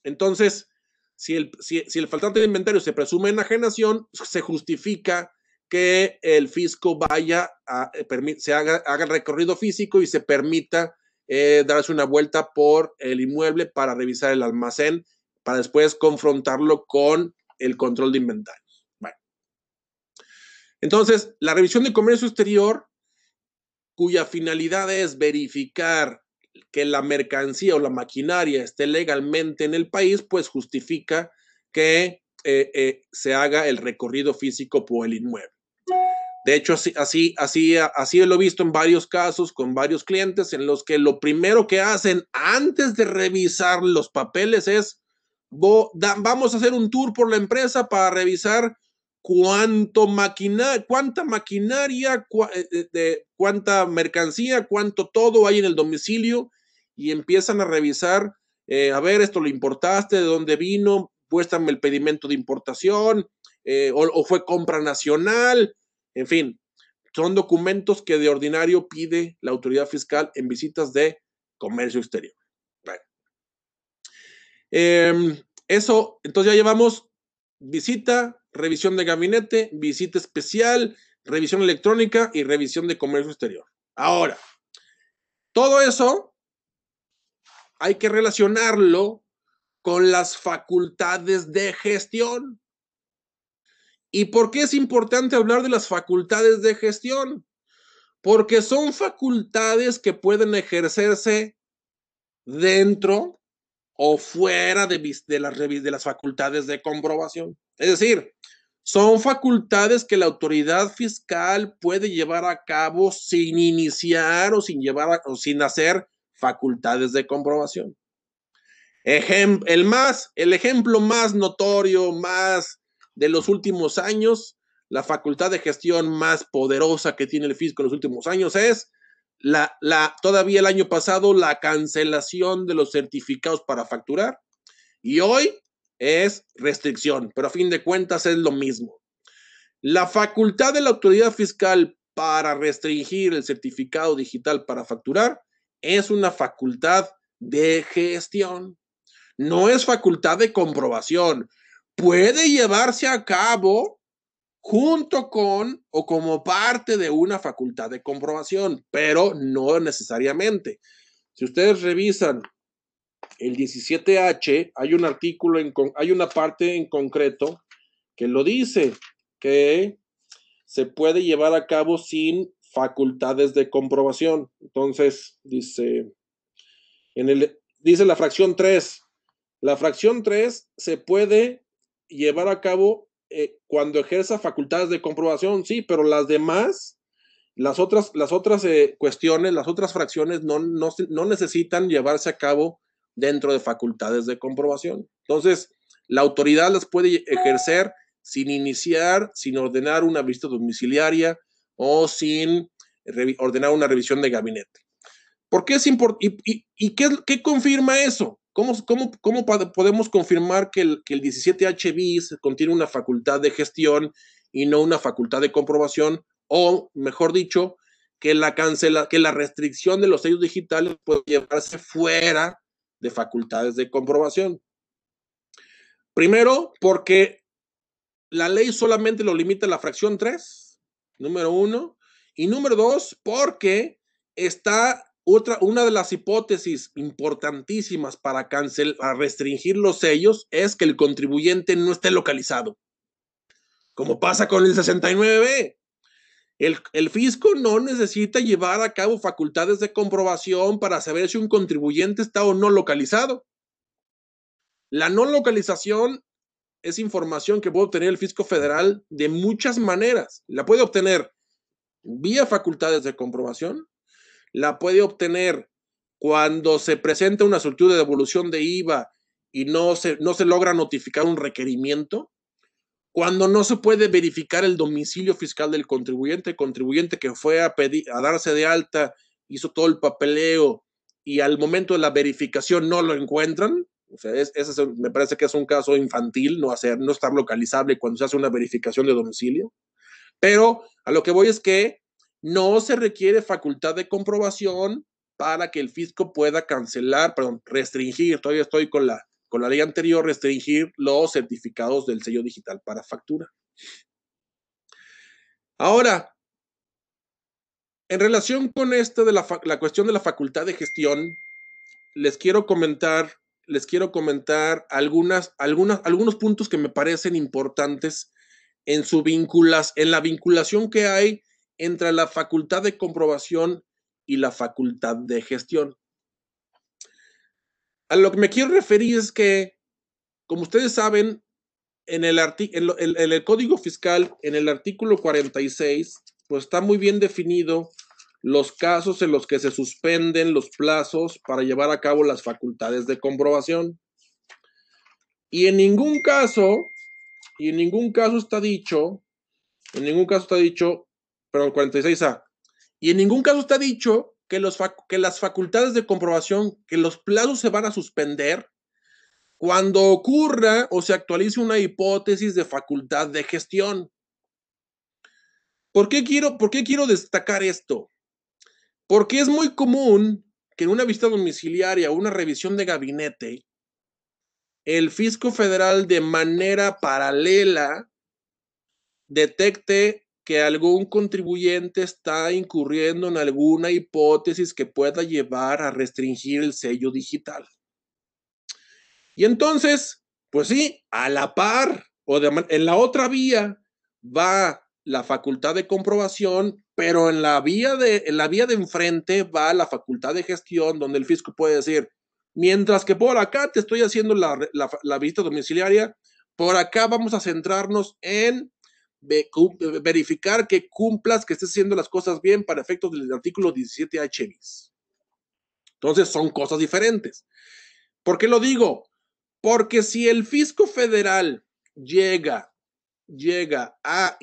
Entonces, si el, si, el faltante de inventario se presume enajenación, se justifica que el fisco vaya a, eh, se haga, haga el recorrido físico y se permita eh, darse una vuelta por el inmueble para revisar el almacén, para después confrontarlo con el control de inventarios. Bueno. Entonces, la revisión de comercio exterior, cuya finalidad es verificar que la mercancía o la maquinaria esté legalmente en el país, pues justifica que eh, eh, se haga el recorrido físico por el inmueble. De hecho, así, así, así, así lo he visto en varios casos con varios clientes en los que lo primero que hacen antes de revisar los papeles es, vamos a hacer un tour por la empresa para revisar cuánto maquinaria, cuánta maquinaria, eh, de, cuánta mercancía, cuánto todo hay en el domicilio y empiezan a revisar, eh, a ver, esto lo importaste, de dónde vino, puéstame el pedimento de importación, eh, o, fue compra nacional, en fin, son documentos que de ordinario pide la autoridad fiscal en visitas de comercio exterior. Em, eso, entonces ya llevamos visita, revisión de gabinete, visita especial, revisión electrónica y revisión de comercio exterior. Ahora, todo eso hay que relacionarlo con las facultades de gestión. ¿Y por qué es importante hablar de las facultades de gestión? Porque son facultades que pueden ejercerse dentro o fuera de, las facultades de comprobación. Es decir, son facultades que la autoridad fiscal puede llevar a cabo sin iniciar o sin llevar o sin hacer facultades de comprobación. el, más, el ejemplo más notorio, más de los últimos años, la facultad de gestión más poderosa que tiene el fisco en los últimos años es la, la, todavía el año pasado la cancelación de los certificados para facturar y hoy es restricción, pero a fin de cuentas es lo mismo. La facultad de la autoridad fiscal para restringir el certificado digital para facturar es una facultad de gestión, no es facultad de comprobación. Puede llevarse a cabo junto con o como parte de una facultad de comprobación, pero no necesariamente. Si ustedes revisan el 17H, hay un artículo, en, hay una parte en concreto que lo dice, que se puede llevar a cabo sin facultades de comprobación. Entonces, dice, en el, dice la fracción 3, la fracción 3 se puede llevar a cabo eh, cuando ejerza facultades de comprobación, sí, pero las demás, las otras, las otras eh, cuestiones, las otras fracciones no, no, no necesitan llevarse a cabo dentro de facultades de comprobación. Entonces, la autoridad las puede ejercer sin iniciar, sin ordenar una visita domiciliaria, o sin ordenar una revisión de gabinete. ¿Por qué es importante? ¿Y, qué, confirma eso? ¿Cómo, cómo, cómo podemos confirmar que el, que el 17H bis contiene una facultad de gestión y no una facultad de comprobación? O, mejor dicho, que la, cancela, que la restricción de los sellos digitales puede llevarse fuera de facultades de comprobación. Primero, porque la ley solamente lo limita a la fracción 3 número uno. Y número dos, porque está otra, una de las hipótesis importantísimas para cancelar, para restringir los sellos es que el contribuyente no esté localizado. como pasa con el 69B. El, el, fisco no necesita llevar a cabo facultades de comprobación para saber si un contribuyente está o no localizado. La no localización es información que puede obtener el fisco federal de muchas maneras. La puede obtener vía facultades de comprobación, la puede obtener cuando se presenta una solicitud de devolución de IVA y no se, no se logra notificar un requerimiento, cuando no se puede verificar el domicilio fiscal del contribuyente, el contribuyente que fue a, pedir, a darse de alta, hizo todo el papeleo y al momento de la verificación no lo encuentran, o sea, ese me parece que es un caso infantil, no, hacer, no estar localizable cuando se hace una verificación de domicilio. Pero a lo que voy es que no se requiere facultad de comprobación para que el fisco pueda cancelar, perdón, restringir, todavía estoy con la, con la ley anterior, restringir los certificados del sello digital para factura. Ahora, en relación con esto de la, la cuestión de la facultad de gestión, les quiero comentar les quiero comentar algunas, algunas, algunos puntos que me parecen importantes en, su vinculas, en la vinculación que hay entre la facultad de comprobación y la facultad de gestión. A lo que me quiero referir es que, como ustedes saben, en el, Código Fiscal, en el artículo 46, pues está muy bien definido los casos en los que se suspenden los plazos para llevar a cabo las facultades de comprobación. Y en ningún caso, y en ningún caso está dicho, en ningún caso está dicho, pero 46A, y en ningún caso está dicho que, los que las facultades de comprobación, que los plazos se van a suspender cuando ocurra o se actualice una hipótesis de facultad de gestión. ¿Por qué quiero, por qué quiero destacar esto? Porque es muy común que en una visita domiciliaria o una revisión de gabinete, el fisco federal de manera paralela detecte que algún contribuyente está incurriendo en alguna hipótesis que pueda llevar a restringir el sello digital. Y entonces, pues sí, a la par o en la otra vía va la facultad de comprobación, pero en la vía de, en la vía de enfrente va la facultad de gestión, donde el fisco puede decir, mientras que por acá te estoy haciendo la, la, visita domiciliaria, por acá vamos a centrarnos en verificar que cumplas, que estés haciendo las cosas bien para efectos del artículo 17 HBIS. Entonces son cosas diferentes. ¿Por qué lo digo? Porque si el fisco federal llega llega a,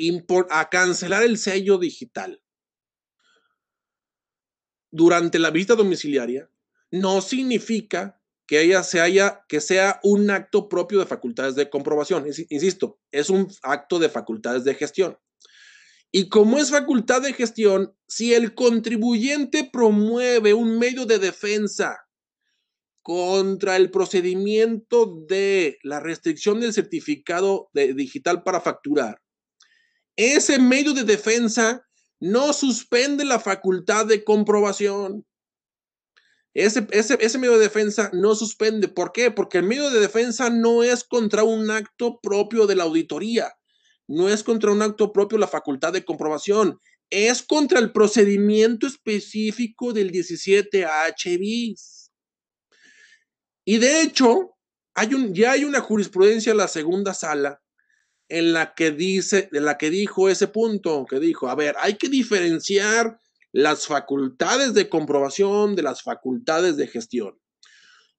a cancelar el sello digital durante la visita domiciliaria, no significa que, ella se haya, que sea un acto propio de facultades de comprobación. Insisto, es un acto de facultades de gestión. Y como es facultad de gestión, si el contribuyente promueve un medio de defensa contra el procedimiento de la restricción del certificado digital para facturar, ese medio de defensa no suspende la facultad de comprobación. Ese, ese, medio de defensa no suspende. ¿Por qué? Porque el medio de defensa no es contra un acto propio de la auditoría, no es contra un acto propio la facultad de comprobación, es contra el procedimiento específico del 17H bis. Y de hecho, hay un, ya hay una jurisprudencia en la segunda sala en la que dice, en la que dijo ese punto, que dijo, a ver, hay que diferenciar las facultades de comprobación de las facultades de gestión.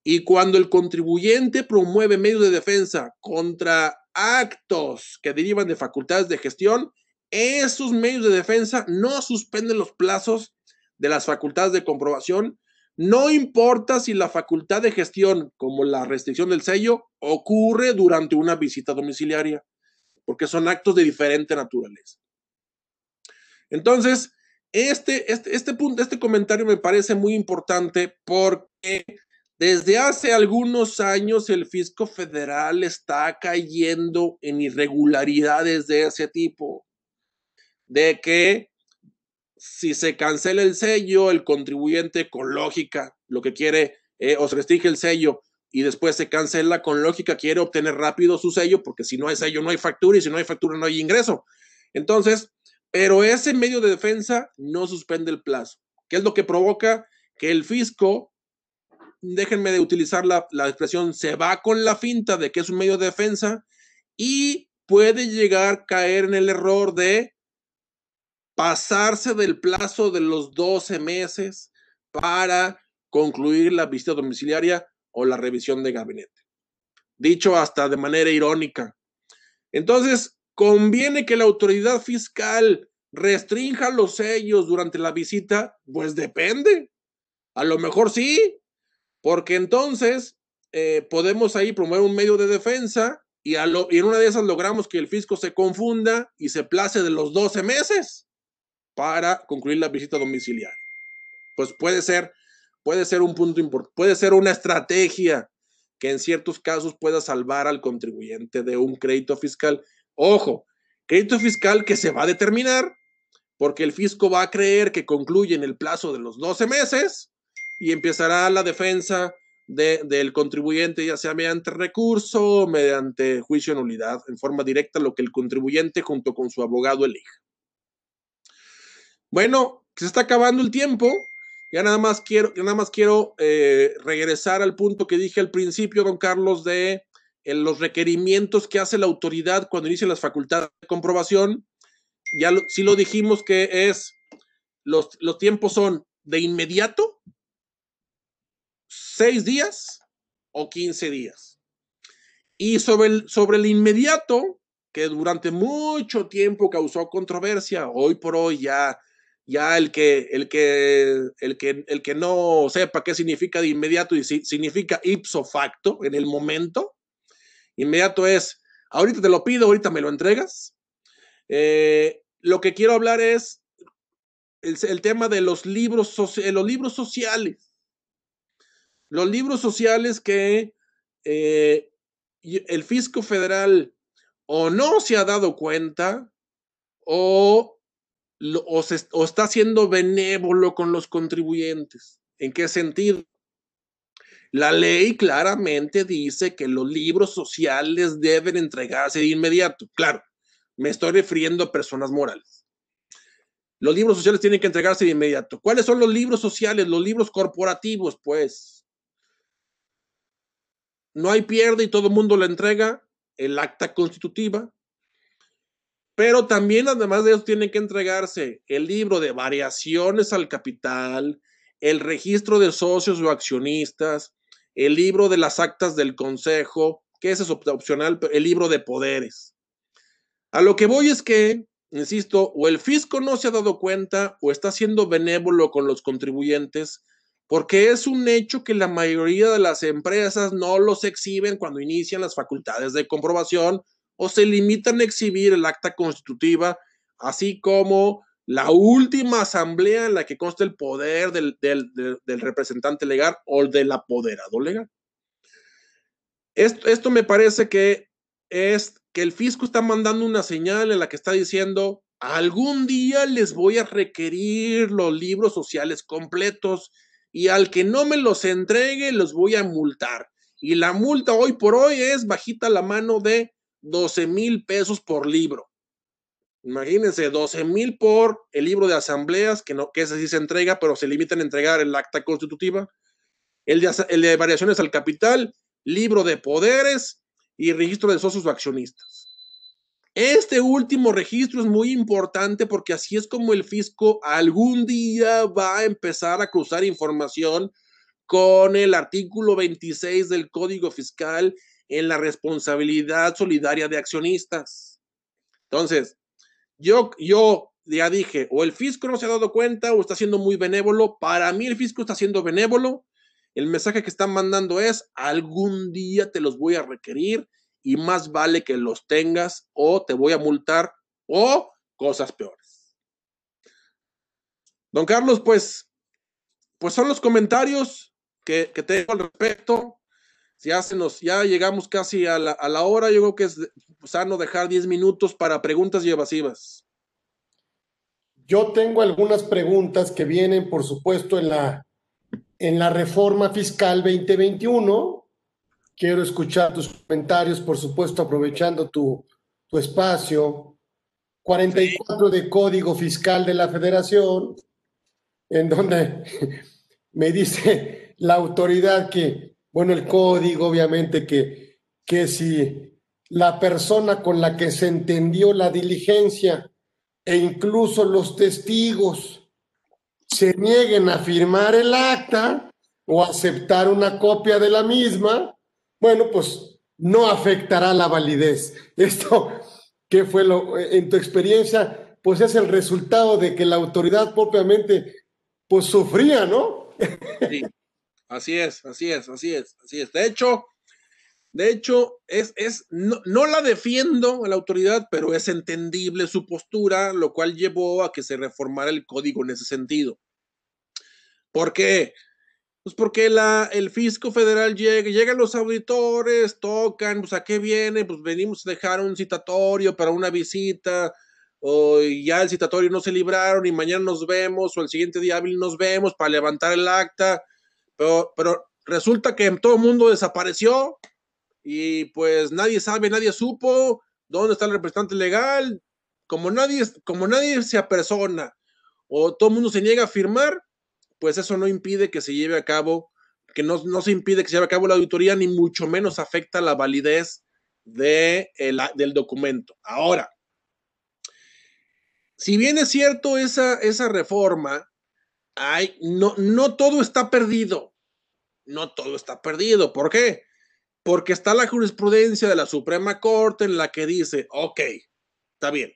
Y cuando el contribuyente promueve medios de defensa contra actos que derivan de facultades de gestión, esos medios de defensa no suspenden los plazos de las facultades de comprobación no importa si la facultad de gestión, como la restricción del sello, ocurre durante una visita domiciliaria, porque son actos de diferente naturaleza. Entonces, este, este, este, punto, este comentario me parece muy importante porque desde hace algunos años el fisco federal está cayendo en irregularidades de ese tipo, de que si se cancela el sello, el contribuyente con lógica, lo que quiere, eh, o se restringe el sello, y después se cancela con lógica, quiere obtener rápido su sello, porque si no hay sello no hay factura y si no hay factura no hay ingreso. Entonces, pero ese medio de defensa no suspende el plazo, que es lo que provoca que el fisco, déjenme de utilizar la, la expresión, se va con la finta de que es un medio de defensa y puede llegar a caer en el error de pasarse del plazo de los 12 meses para concluir la visita domiciliaria o la revisión de gabinete. Dicho hasta de manera irónica. Entonces, conviene que la autoridad fiscal restrinja los sellos durante la visita, pues depende. A lo mejor sí, porque entonces eh, podemos ahí promover un medio de defensa y, en una de esas logramos que el fisco se confunda y se place de los 12 meses para concluir la visita domiciliaria. Pues puede ser puede ser un punto importante, puede ser una estrategia que en ciertos casos pueda salvar al contribuyente de un crédito fiscal. Ojo, crédito fiscal que se va a determinar porque el fisco va a creer que concluye en el plazo de los 12 meses y empezará la defensa del contribuyente, ya sea mediante recurso o mediante juicio de nulidad, en forma directa, lo que el contribuyente junto con su abogado elija. Bueno, se está acabando el tiempo. Ya nada más quiero, nada más quiero eh, regresar al punto que dije al principio, don Carlos, de eh, los requerimientos que hace la autoridad cuando inicia las facultades de comprobación. Ya lo, sí lo dijimos que es, los, los tiempos son de inmediato, seis días o quince días. Y sobre el, sobre el inmediato, que durante mucho tiempo causó controversia, hoy por hoy ya ya el que, el que, el que, el que no sepa qué significa de inmediato y si, significa ipso facto en el momento, inmediato es, ahorita te lo pido, ahorita me lo entregas. Eh, lo que quiero hablar es el, tema de los libros, los libros sociales. Los libros sociales que eh, el fisco federal o no se ha dado cuenta o o, está siendo benévolo con los contribuyentes. ¿En qué sentido? La ley claramente dice que los libros sociales deben entregarse de inmediato. Claro, me estoy refiriendo a personas morales. Los libros sociales tienen que entregarse de inmediato. ¿Cuáles son los libros sociales? Los libros corporativos, pues. No hay pierde y todo el mundo le entrega el acta constitutiva, pero también, además de eso, tiene que entregarse el libro de variaciones al capital, el registro de socios o accionistas, el libro de las actas del consejo, que ese es opcional, el libro de poderes. A lo que voy es que, insisto, o el fisco no se ha dado cuenta o está siendo benévolo con los contribuyentes, porque es un hecho que la mayoría de las empresas no los exhiben cuando inician las facultades de comprobación o se limitan a exhibir el acta constitutiva, así como la última asamblea en la que consta el poder del, representante legal o del apoderado legal. Esto, me parece que es que el fisco está mandando una señal en la que está diciendo, algún día les voy a requerir los libros sociales completos y al que no me los entregue los voy a multar. Y la multa hoy por hoy es bajita la mano de 12 mil pesos por libro. Imagínense, 12 mil por el libro de asambleas, que, no, que ese sí se entrega, pero se limitan a entregar el acta constitutiva, el de, el de variaciones al capital, libro de poderes y registro de socios o accionistas. Este último registro es muy importante porque así es como el fisco algún día va a empezar a cruzar información con el artículo 26 del Código Fiscal en la responsabilidad solidaria de accionistas. Entonces, yo, ya dije, o el fisco no se ha dado cuenta o está siendo muy benévolo. Para mí el fisco está siendo benévolo. El mensaje que están mandando es, algún día te los voy a requerir y más vale que los tengas o te voy a multar o cosas peores. Don Carlos, pues, pues son los comentarios que, tengo al respecto ya, se ya llegamos casi a la, a la hora, yo creo que es sano dejar 10 minutos para preguntas y evasivas. Yo tengo algunas preguntas que vienen, por supuesto, en la, en la reforma fiscal 2021 quiero escuchar tus comentarios, por supuesto, aprovechando tu, tu espacio. 44 de Código Fiscal de la Federación, en donde me dice la autoridad que, bueno, el código, obviamente, que, que si la persona con la que se entendió la diligencia e incluso los testigos se nieguen a firmar el acta o aceptar una copia de la misma, bueno, pues no afectará la validez. Esto, ¿qué fue lo, en tu experiencia? Pues es el resultado de que la autoridad propiamente, pues sufría, ¿no? Sí, así es, así es, así es, así es. De hecho, de hecho, es, es no, no, la defiendo a la autoridad, pero es entendible su postura, lo cual llevó a que se reformara el código en ese sentido. ¿Por qué? Pues porque la, el fisco federal llega, llegan los auditores, tocan, pues a qué viene, pues venimos a dejar un citatorio para una visita, o ya el citatorio no se libraron y mañana nos vemos, o el siguiente día hábil nos vemos para levantar el acta, pero, pero resulta que todo el mundo desapareció, y pues nadie sabe, nadie supo dónde está el representante legal. Como nadie, como nadie se apersona o todo el mundo se niega a firmar, pues eso no impide que se lleve a cabo, que no, no se impide que se lleve a cabo la auditoría, ni mucho menos afecta la validez de el, del documento. Ahora, si bien es cierto esa, esa reforma, hay, no, no todo está perdido. No todo está perdido. ¿Por qué? Porque está la jurisprudencia de la Suprema Corte en la que dice, ok, está bien.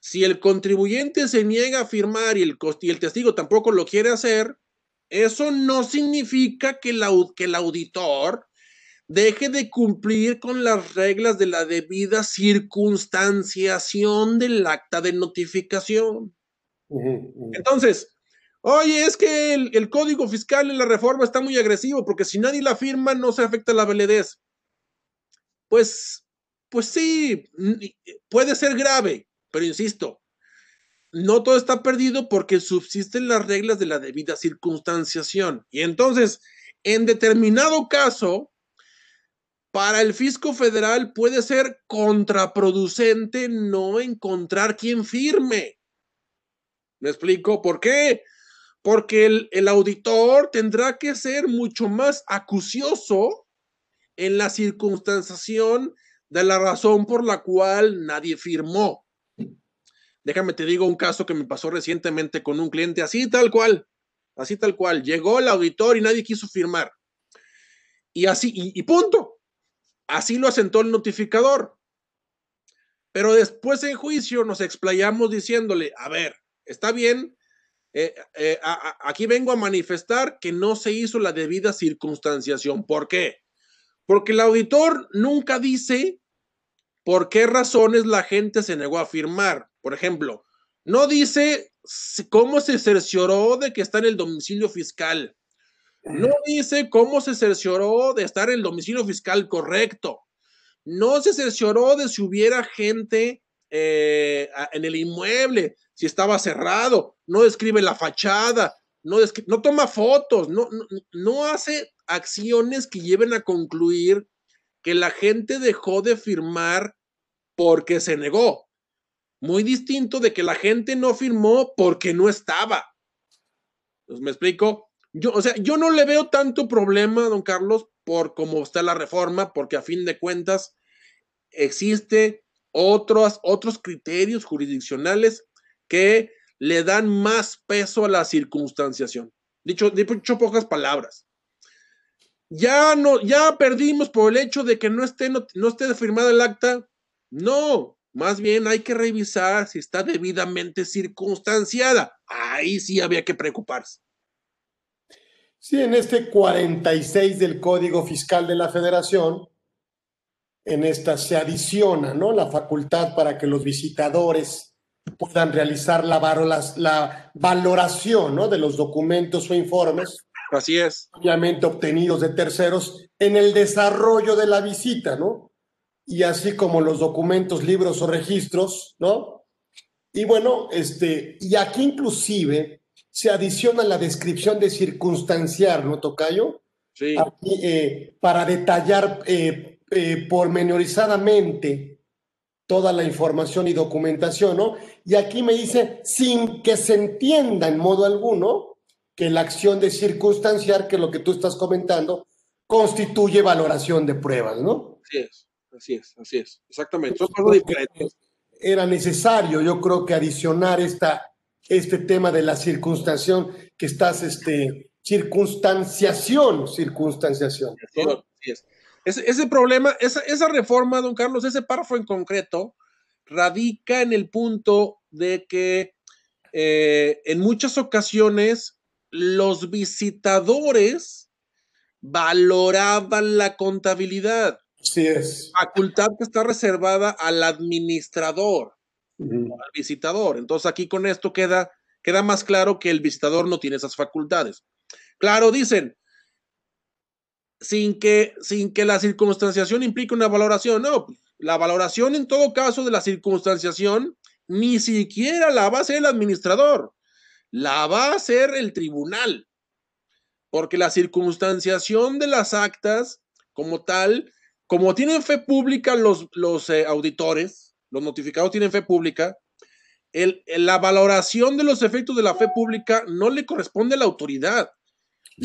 Si el contribuyente se niega a firmar y el, y el testigo tampoco lo quiere hacer, eso no significa que, la, que el auditor deje de cumplir con las reglas de la debida circunstanciación del acta de notificación. Entonces, Oye, es que el, código fiscal en la reforma está muy agresivo porque si nadie la firma no se afecta la validez. Pues, pues sí, puede ser grave, pero insisto, no todo está perdido porque subsisten las reglas de la debida circunstanciación. Y entonces, en determinado caso, para el fisco federal puede ser contraproducente no encontrar quien firme. ¿Me explico? ¿Por qué? Porque el, auditor tendrá que ser mucho más acucioso en la circunstanciación de la razón por la cual nadie firmó. Déjame te digo un caso que me pasó recientemente con un cliente, así tal cual, así tal cual. Llegó el auditor y nadie quiso firmar. Y así, y punto. Así lo asentó el notificador. Pero después en juicio nos explayamos diciéndole, a ver, está bien, eh, eh, aquí vengo a manifestar que no se hizo la debida circunstanciación. ¿Por qué? Porque el auditor nunca dice por qué razones la gente se negó a firmar. Por ejemplo, no dice cómo se cercioró de que está en el domicilio fiscal. No dice cómo se cercioró de estar en el domicilio fiscal correcto. No se cercioró de si hubiera gente eh, en el inmueble, si estaba cerrado, no describe la fachada, no, no toma fotos, no, no, hace acciones que lleven a concluir que la gente dejó de firmar porque se negó. Muy distinto de que la gente no firmó porque no estaba. Pues, ¿Me explico? Yo, o sea, yo no le veo tanto problema, don Carlos, por cómo está la reforma, porque a fin de cuentas existe otros, otros criterios jurisdiccionales que le dan más peso a la circunstanciación. Dicho, dicho pocas palabras. Ya no, ya perdimos por el hecho de que no esté, no, no esté firmada el acta. No, más bien hay que revisar si está debidamente circunstanciada. Ahí sí había que preocuparse. Sí, en este 46 del Código Fiscal de la Federación, en esta se adiciona ¿no? la facultad para que los visitadores puedan realizar la, la valoración ¿no? de los documentos o informes. Así es. Obviamente obtenidos de terceros en el desarrollo de la visita, ¿no? Y así como los documentos, libros o registros, ¿no? Y bueno, este, y aquí inclusive se adiciona la descripción de circunstanciar, ¿no, Tocayo? aquí, eh, para detallar eh, eh, pormenorizadamente toda la información y documentación, ¿no? Y aquí me dice, sin que se entienda en modo alguno que la acción de circunstanciar, que es lo que tú estás comentando, constituye valoración de pruebas, ¿no? Así es, así es, así es, exactamente. Era necesario, yo creo que adicionar esta, este tema de la circunstanciación que estás, este, circunstanciación, circunstanciación. Así es. Ese, problema, esa, esa reforma, don Carlos, ese párrafo en concreto, radica en el punto de que eh, en muchas ocasiones los visitadores valoraban la contabilidad. Así es. Facultad que está reservada al administrador, al visitador. Entonces aquí con esto queda, queda más claro que el visitador no tiene esas facultades. Claro, dicen, sin que, sin que la circunstanciación implique una valoración, no, la valoración en todo caso de la circunstanciación ni siquiera la va a hacer el administrador, la va a hacer el tribunal, porque la circunstanciación de las actas como tal, como tienen fe pública los, los eh, auditores, los notificados tienen fe pública, el, la valoración de los efectos de la fe pública no le corresponde a la autoridad,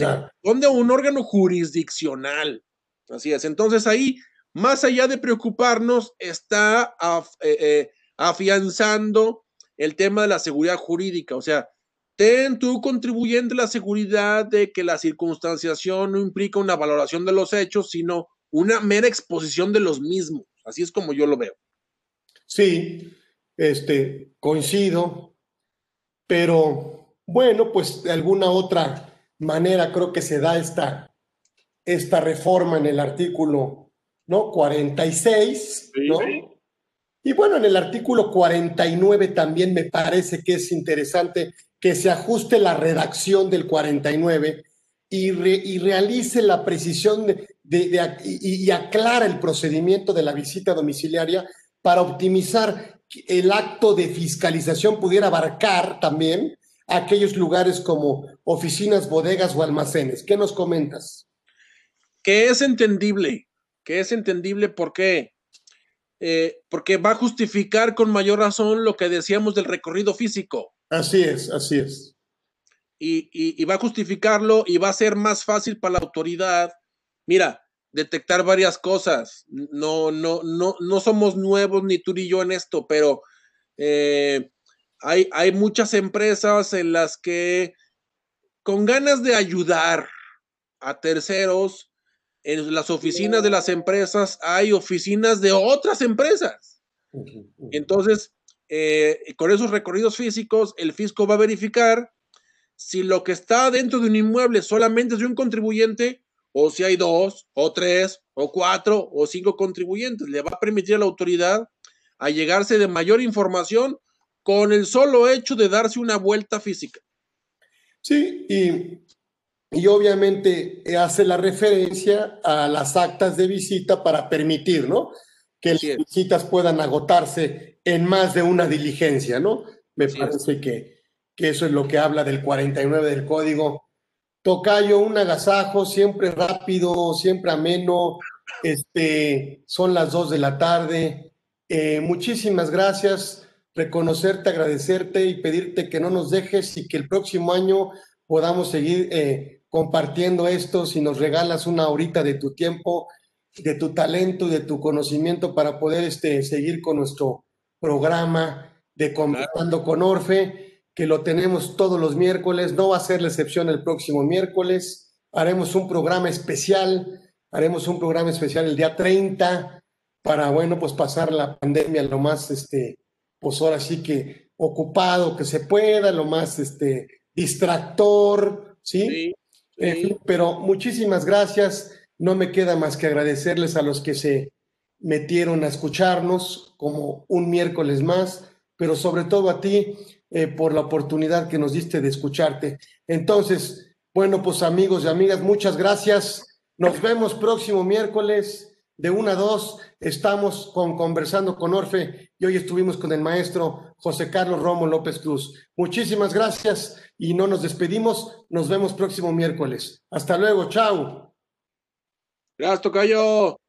a un órgano jurisdiccional. Así es. Entonces ahí, más allá de preocuparnos, está eh, eh, afianzando el tema de la seguridad jurídica. O sea, ten tu contribuyente la seguridad de que la circunstanciación no implica una valoración de los hechos, sino una mera exposición de los mismos. Así es como yo lo veo. Sí, este, coincido, pero bueno, pues de alguna otra manera creo que se da esta, esta reforma en el artículo ¿no? 46, ¿no? Y bueno, en el artículo 49 también me parece que es interesante que se ajuste la redacción del 49 y, y realice la precisión de, y, y aclara el procedimiento de la visita domiciliaria para optimizar el acto de fiscalización pudiera abarcar también aquellos lugares como oficinas, bodegas o almacenes. ¿Qué nos comentas? Que es entendible, que es entendible por qué. Eh, porque va a justificar con mayor razón lo que decíamos del recorrido físico. Así es, así es. Y, y, va a justificarlo y va a ser más fácil para la autoridad. Mira, detectar varias cosas. No, no, no, no somos nuevos ni tú ni yo en esto, pero eh, hay, hay muchas empresas en las que con ganas de ayudar a terceros, en las oficinas de las empresas hay oficinas de otras empresas. Entonces, eh, con esos recorridos físicos, el fisco va a verificar si lo que está dentro de un inmueble solamente es de un contribuyente o si hay dos, o tres, o cuatro, o cinco contribuyentes. Le va a permitir a la autoridad a llegarse de mayor información con el solo hecho de darse una vuelta física. Sí, y, y obviamente hace la referencia a las actas de visita para permitir, ¿no? Que las visitas puedan agotarse en más de una diligencia, ¿no? Me parece que, que eso es lo que habla del 49 del código Tocayo, un agasajo, siempre rápido, siempre ameno. Este, son las dos de la tarde. Eh, muchísimas gracias. Reconocerte, agradecerte y pedirte que no nos dejes y que el próximo año podamos seguir eh, compartiendo esto. Si nos regalas una horita de tu tiempo, de tu talento y de tu conocimiento para poder este, seguir con nuestro programa de Conversando con Orfe que lo tenemos todos los miércoles, no va a ser la excepción el próximo miércoles, haremos un programa especial, haremos un programa especial el día 30 para, bueno, pues pasar la pandemia lo más, este, pues ahora sí que ocupado que se pueda, lo más, este, distractor, ¿sí? pero muchísimas gracias, no me queda más que agradecerles a los que se metieron a escucharnos como un miércoles más, pero sobre todo a ti, eh, por la oportunidad que nos diste de escucharte. Entonces, bueno, pues amigos y amigas, muchas gracias. Nos vemos próximo miércoles de 1 a 2. Estamos con Conversando con Orfe y hoy estuvimos con el maestro José Carlos Romo López Cruz. Muchísimas gracias y no nos despedimos. Nos vemos próximo miércoles. Hasta luego. Chao. Gracias, Tocayo.